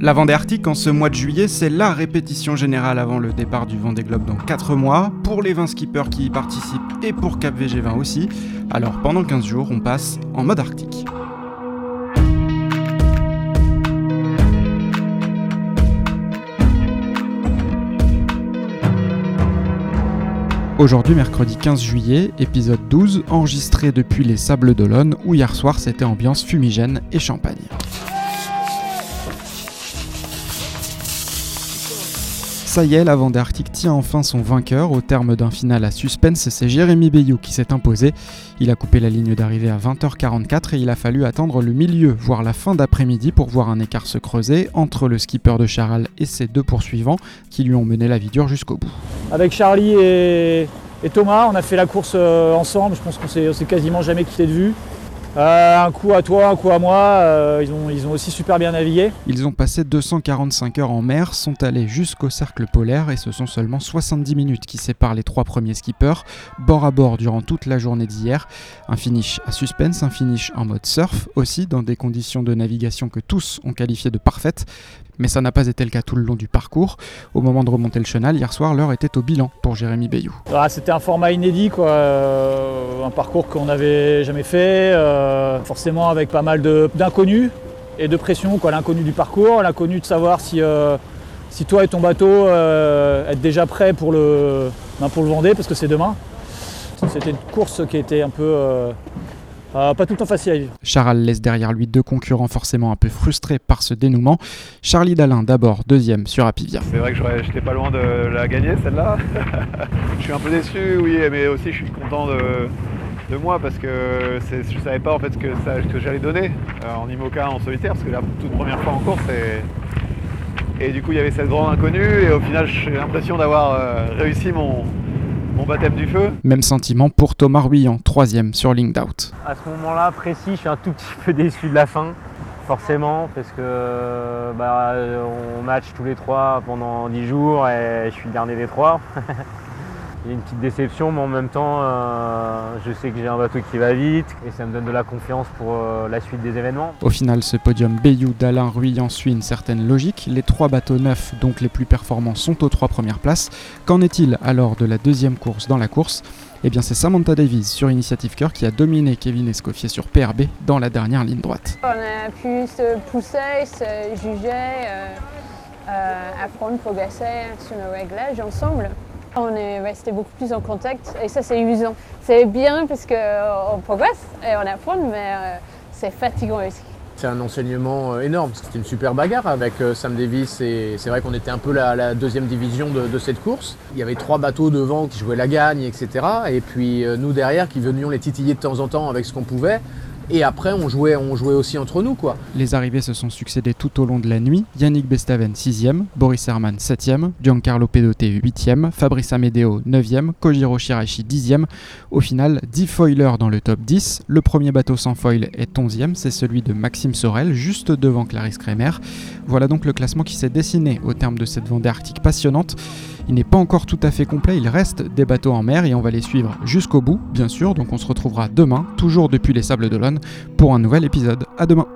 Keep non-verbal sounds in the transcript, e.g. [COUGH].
La Vendée Arctique en ce mois de juillet, c'est la répétition générale avant le départ du Vendée Globe dans 4 mois, pour les 20 skippers qui y participent et pour Cap VG20 aussi. Alors pendant 15 jours, on passe en mode arctique. Aujourd'hui, mercredi 15 juillet, épisode 12, enregistré depuis les Sables d'Olonne, où hier soir c'était ambiance fumigène et champagne. Ça y est, la Vendée Arctique tient enfin son vainqueur. Au terme d'un final à suspense, c'est Jérémy Bayou qui s'est imposé. Il a coupé la ligne d'arrivée à 20h44 et il a fallu attendre le milieu, voire la fin d'après-midi pour voir un écart se creuser entre le skipper de Charal et ses deux poursuivants qui lui ont mené la vie dure jusqu'au bout. Avec Charlie et, Thomas, on a fait la course euh, ensemble. Je pense qu'on s'est quasiment jamais quitté de vue. Euh, un coup à toi, un coup à moi, euh, ils, ont, ils ont aussi super bien navigué. Ils ont passé 245 heures en mer, sont allés jusqu'au cercle polaire et ce sont seulement 70 minutes qui séparent les trois premiers skippers, bord à bord durant toute la journée d'hier. Un finish à suspense, un finish en mode surf aussi, dans des conditions de navigation que tous ont qualifiées de parfaites, mais ça n'a pas été le cas tout le long du parcours. Au moment de remonter le chenal, hier soir, l'heure était au bilan pour Jérémy Bayou. Ah, c'était un format inédit, quoi. Euh, un parcours qu'on n'avait jamais fait, euh, forcément avec pas mal d'inconnus et de pression. L'inconnu du parcours, l'inconnu de savoir si, euh, si toi et ton bateau êtes déjà prêts pour le, ben, pour le Vendée, parce que c'est demain. C'était une course qui était un peu euh, pas tout le temps facile à vivre. Charal laisse derrière lui deux concurrents forcément un peu frustrés par ce dénouement. Charlie Dalin d'abord, deuxième sur Apivia. C'est vrai que j'étais pas loin de la gagner celle-là. [LAUGHS] je suis un peu déçu, oui, mais aussi je suis content de, moi parce que je savais pas en fait ce que, que j'allais donner euh, en IMOCA en solitaire parce que la toute première fois en course et, et du coup il y avait cette grande inconnue et au final j'ai l'impression d'avoir euh, réussi mon, mon baptême du feu. Même sentiment pour Thomas Ruyant, troisième sur Linked Out. À ce moment-là précis, je suis un tout petit peu déçu de la fin, forcément, parce que bah, on match tous les trois pendant 10 jours et je suis le dernier des trois. [LAUGHS] Il y a une petite déception, mais en même temps, euh, je sais que j'ai un bateau qui va vite et ça me donne de la confiance pour euh, la suite des événements. Au final, ce podium Bayou, d'Alain, Ruyant suit une certaine logique. Les trois bateaux neufs, donc les plus performants, sont aux trois premières places. Qu'en est-il alors de la deuxième course dans la course? Eh bien, c'est Samantha Davies sur Initiative Cœur qui a dominé Kevin Escoffier sur PRB dans la dernière ligne droite. On a pu se pousser, se juger, euh, apprendre, progresser sur nos réglages ensemble. On est resté beaucoup plus en contact et ça c'est usant. C'est bien parce qu'on euh, progresse et on apprend, mais euh, c'est fatigant aussi. C'est un enseignement euh, énorme. C'était une super bagarre avec Sam Davis et c'est vrai qu'on était un peu la, la deuxième division de, cette course. Il y avait trois bateaux devant qui jouaient la gagne, etc. Et puis nous derrière qui venions les titiller de temps en temps avec ce qu'on pouvait. Et après, on jouait, aussi entre nous. quoi. Les arrivées se sont succédées tout au long de la nuit. Yannick Bestaven 6e, Boris Herman 7e, Giancarlo Pedote 8e, Fabrice Amedeo 9e, Kojiro Shiraishi 10e. Au final, 10 foilers dans le top 10. Le premier bateau sans foil est 11e, c'est celui de Maxime Sorel, juste devant Clarisse Kremer. Voilà donc le classement qui s'est dessiné au terme de cette Vendée Arctique passionnante. Il n'est pas encore tout à fait complet, il reste des bateaux en mer et on va les suivre jusqu'au bout, bien sûr. Donc on se retrouvera demain, toujours depuis les Sables d'Olonne, pour un nouvel épisode. À demain!